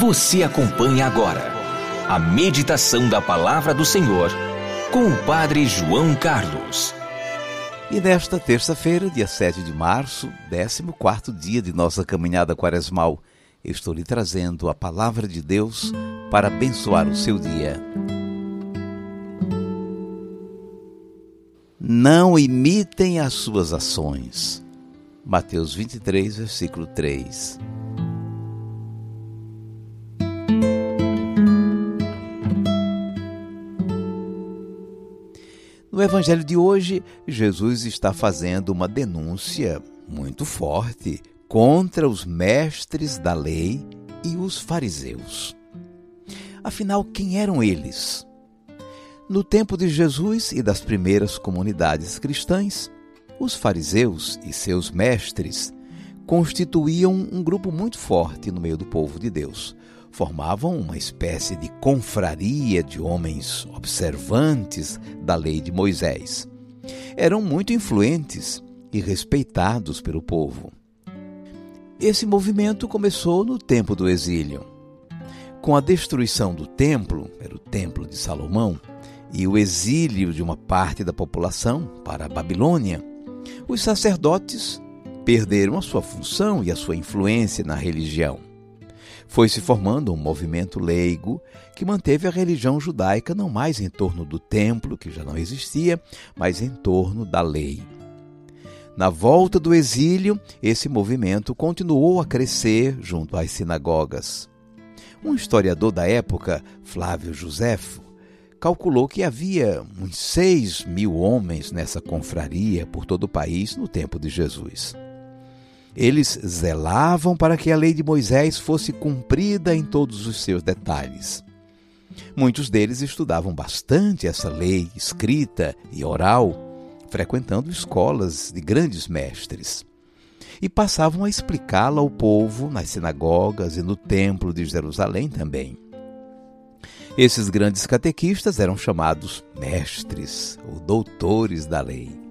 Você acompanha agora a meditação da Palavra do Senhor com o Padre João Carlos. E nesta terça-feira, dia 7 de março, 14 dia de nossa caminhada quaresmal, estou lhe trazendo a Palavra de Deus para abençoar o seu dia. Não imitem as suas ações. Mateus 23, versículo 3. No evangelho de hoje, Jesus está fazendo uma denúncia muito forte contra os mestres da lei e os fariseus. Afinal, quem eram eles? No tempo de Jesus e das primeiras comunidades cristãs, os fariseus e seus mestres constituíam um grupo muito forte no meio do povo de Deus, formavam uma espécie de confraria de homens observantes da lei de Moisés. Eram muito influentes e respeitados pelo povo. Esse movimento começou no tempo do exílio. Com a destruição do templo, era o templo de Salomão, e o exílio de uma parte da população para a Babilônia, os sacerdotes perderam a sua função e a sua influência na religião. Foi se formando um movimento leigo que manteve a religião judaica não mais em torno do templo, que já não existia, mas em torno da lei. Na volta do exílio, esse movimento continuou a crescer junto às sinagogas. Um historiador da época, Flávio Josefo, calculou que havia uns seis mil homens nessa confraria por todo o país no tempo de Jesus. Eles zelavam para que a lei de Moisés fosse cumprida em todos os seus detalhes. Muitos deles estudavam bastante essa lei escrita e oral, frequentando escolas de grandes mestres. E passavam a explicá-la ao povo nas sinagogas e no templo de Jerusalém também. Esses grandes catequistas eram chamados mestres ou doutores da lei.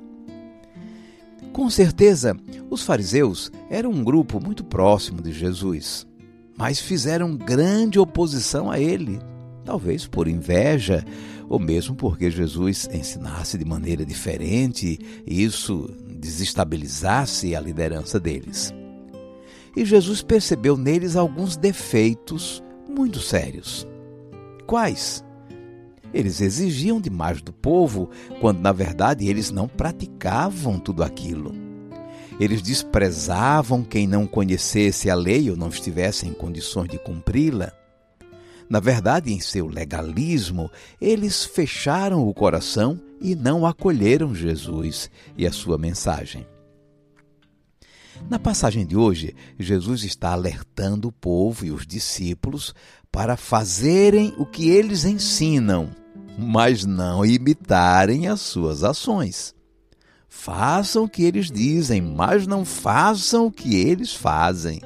Com certeza, os fariseus eram um grupo muito próximo de Jesus, mas fizeram grande oposição a ele, talvez por inveja ou mesmo porque Jesus ensinasse de maneira diferente e isso desestabilizasse a liderança deles. E Jesus percebeu neles alguns defeitos muito sérios. Quais? Eles exigiam demais do povo, quando na verdade eles não praticavam tudo aquilo. Eles desprezavam quem não conhecesse a lei ou não estivesse em condições de cumpri-la. Na verdade, em seu legalismo, eles fecharam o coração e não acolheram Jesus e a sua mensagem. Na passagem de hoje, Jesus está alertando o povo e os discípulos para fazerem o que eles ensinam, mas não imitarem as suas ações. Façam o que eles dizem, mas não façam o que eles fazem.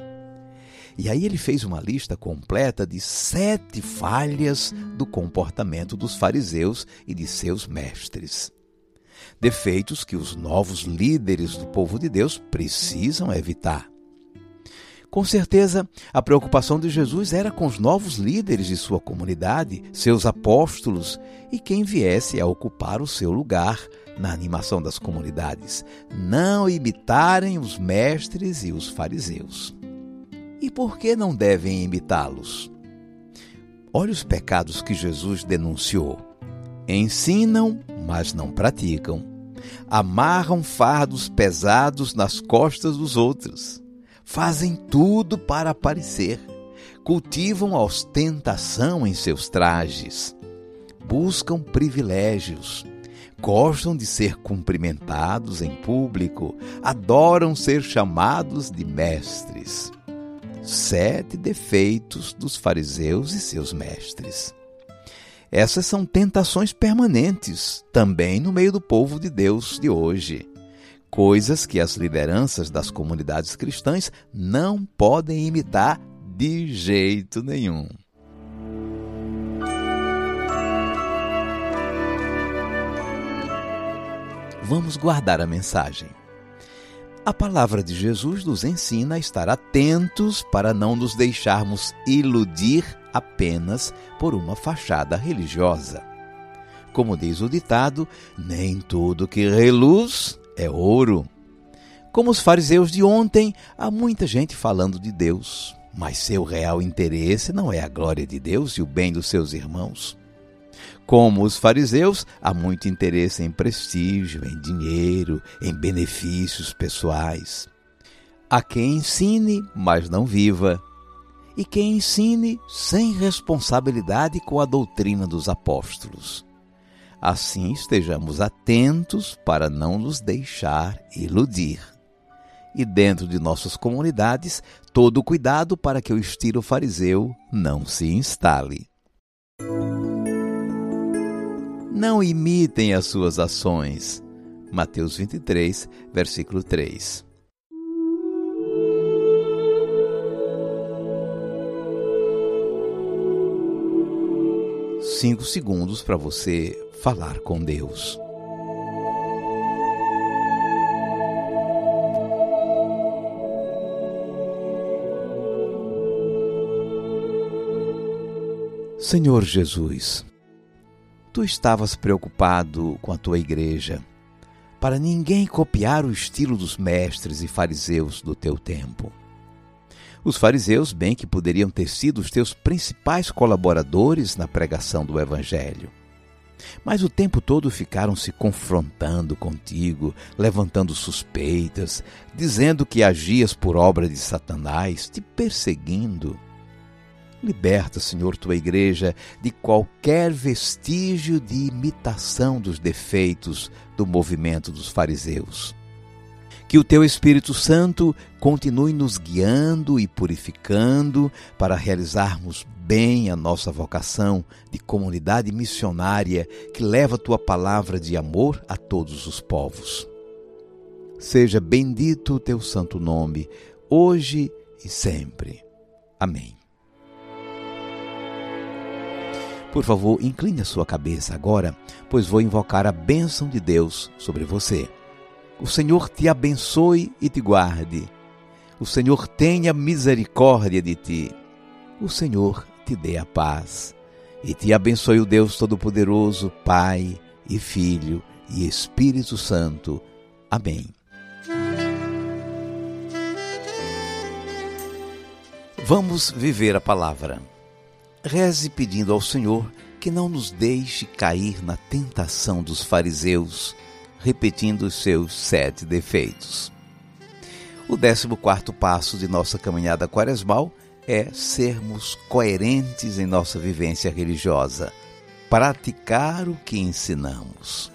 E aí ele fez uma lista completa de sete falhas do comportamento dos fariseus e de seus mestres. Defeitos que os novos líderes do povo de Deus precisam evitar. Com certeza, a preocupação de Jesus era com os novos líderes de sua comunidade, seus apóstolos e quem viesse a ocupar o seu lugar na animação das comunidades. Não imitarem os mestres e os fariseus. E por que não devem imitá-los? Olha os pecados que Jesus denunciou. Ensinam, mas não praticam. Amarram fardos pesados nas costas dos outros fazem tudo para aparecer, cultivam a ostentação em seus trajes, buscam privilégios, gostam de ser cumprimentados em público, adoram ser chamados de mestres. Sete defeitos dos fariseus e seus mestres. Essas são tentações permanentes também no meio do povo de Deus de hoje coisas que as lideranças das comunidades cristãs não podem imitar de jeito nenhum. Vamos guardar a mensagem. A palavra de Jesus nos ensina a estar atentos para não nos deixarmos iludir apenas por uma fachada religiosa. Como diz o ditado, nem tudo que reluz é ouro. Como os fariseus de ontem, há muita gente falando de Deus, mas seu real interesse não é a glória de Deus e o bem dos seus irmãos. Como os fariseus, há muito interesse em prestígio, em dinheiro, em benefícios pessoais. Há quem ensine, mas não viva, e quem ensine sem responsabilidade com a doutrina dos apóstolos. Assim estejamos atentos para não nos deixar iludir. E dentro de nossas comunidades, todo cuidado para que o estilo fariseu não se instale. Não imitem as suas ações. Mateus 23, versículo 3. Cinco segundos para você falar com Deus. Senhor Jesus, Tu estavas preocupado com a tua igreja, para ninguém copiar o estilo dos mestres e fariseus do teu tempo. Os fariseus, bem que poderiam ter sido os teus principais colaboradores na pregação do Evangelho. Mas o tempo todo ficaram se confrontando contigo, levantando suspeitas, dizendo que agias por obra de Satanás, te perseguindo. Liberta, Senhor, tua igreja de qualquer vestígio de imitação dos defeitos do movimento dos fariseus. Que o teu Espírito Santo continue nos guiando e purificando para realizarmos bem a nossa vocação de comunidade missionária que leva a tua palavra de amor a todos os povos. Seja bendito o teu santo nome, hoje e sempre. Amém. Por favor, incline a sua cabeça agora, pois vou invocar a bênção de Deus sobre você. O Senhor te abençoe e te guarde. O Senhor tenha misericórdia de ti. O Senhor te dê a paz. E te abençoe o Deus Todo-Poderoso, Pai e Filho e Espírito Santo. Amém. Vamos viver a palavra. Reze pedindo ao Senhor que não nos deixe cair na tentação dos fariseus, repetindo os seus sete defeitos. O décimo quarto passo de nossa caminhada quaresmal é sermos coerentes em nossa vivência religiosa, praticar o que ensinamos.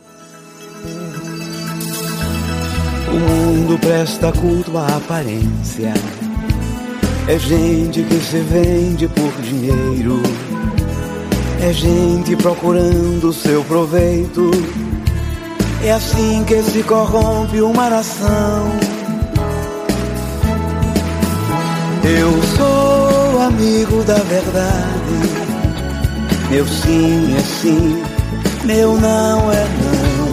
O mundo presta culto à aparência é gente que se vende por dinheiro. É gente procurando seu proveito. É assim que se corrompe uma nação. Eu sou amigo da verdade. Meu sim é sim, meu não é não.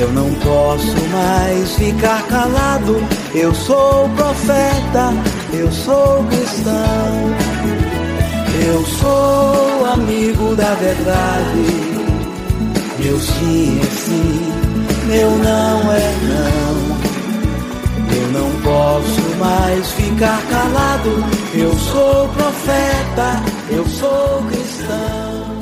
Eu não posso mais ficar calado. Eu sou profeta eu sou cristão, eu sou amigo da verdade. Meu sim é sim, meu não é não. Eu não posso mais ficar calado. Eu sou profeta, eu sou cristão.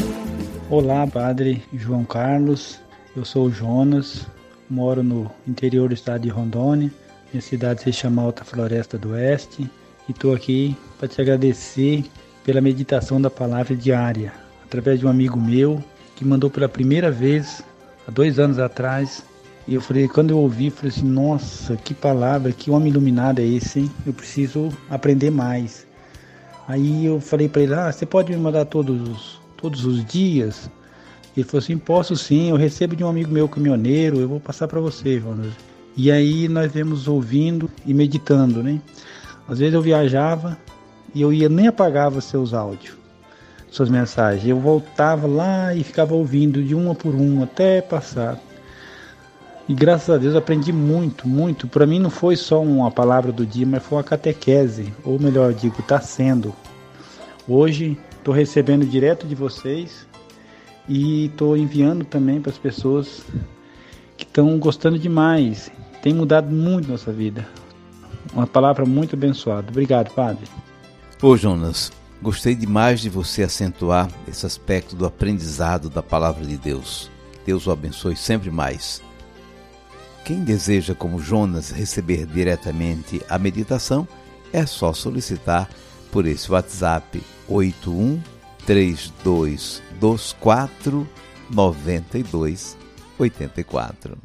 Olá, Padre João Carlos. Eu sou Jonas, moro no interior do estado de Rondônia. Minha cidade se chama Alta Floresta do Oeste e estou aqui para te agradecer pela meditação da palavra diária, através de um amigo meu que mandou pela primeira vez há dois anos atrás. E eu falei, quando eu ouvi, falei assim, nossa, que palavra, que homem iluminado é esse, hein? Eu preciso aprender mais. Aí eu falei para ele, ah, você pode me mandar todos os, todos os dias? Ele falou assim, posso sim, eu recebo de um amigo meu caminhoneiro, eu vou passar para você, Jonas. E aí nós vemos ouvindo e meditando, né? Às vezes eu viajava e eu ia nem apagava seus áudios, suas mensagens. Eu voltava lá e ficava ouvindo de uma por uma até passar. E graças a Deus aprendi muito, muito. Para mim não foi só uma palavra do dia, mas foi uma catequese, ou melhor digo, está sendo. Hoje estou recebendo direto de vocês e estou enviando também para as pessoas que estão gostando demais. Tem mudado muito nossa vida. Uma palavra muito abençoada. Obrigado, Padre. Ô Jonas, gostei demais de você acentuar esse aspecto do aprendizado da palavra de Deus. Deus o abençoe sempre mais. Quem deseja, como Jonas, receber diretamente a meditação, é só solicitar por esse WhatsApp 81 3224 9284.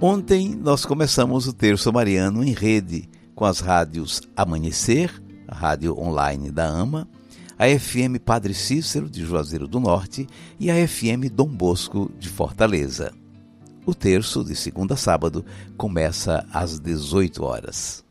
Ontem nós começamos o terço mariano em rede com as rádios Amanhecer, a rádio online da AMA, a FM Padre Cícero, de Juazeiro do Norte, e a FM Dom Bosco, de Fortaleza. O terço, de segunda a sábado, começa às 18 horas.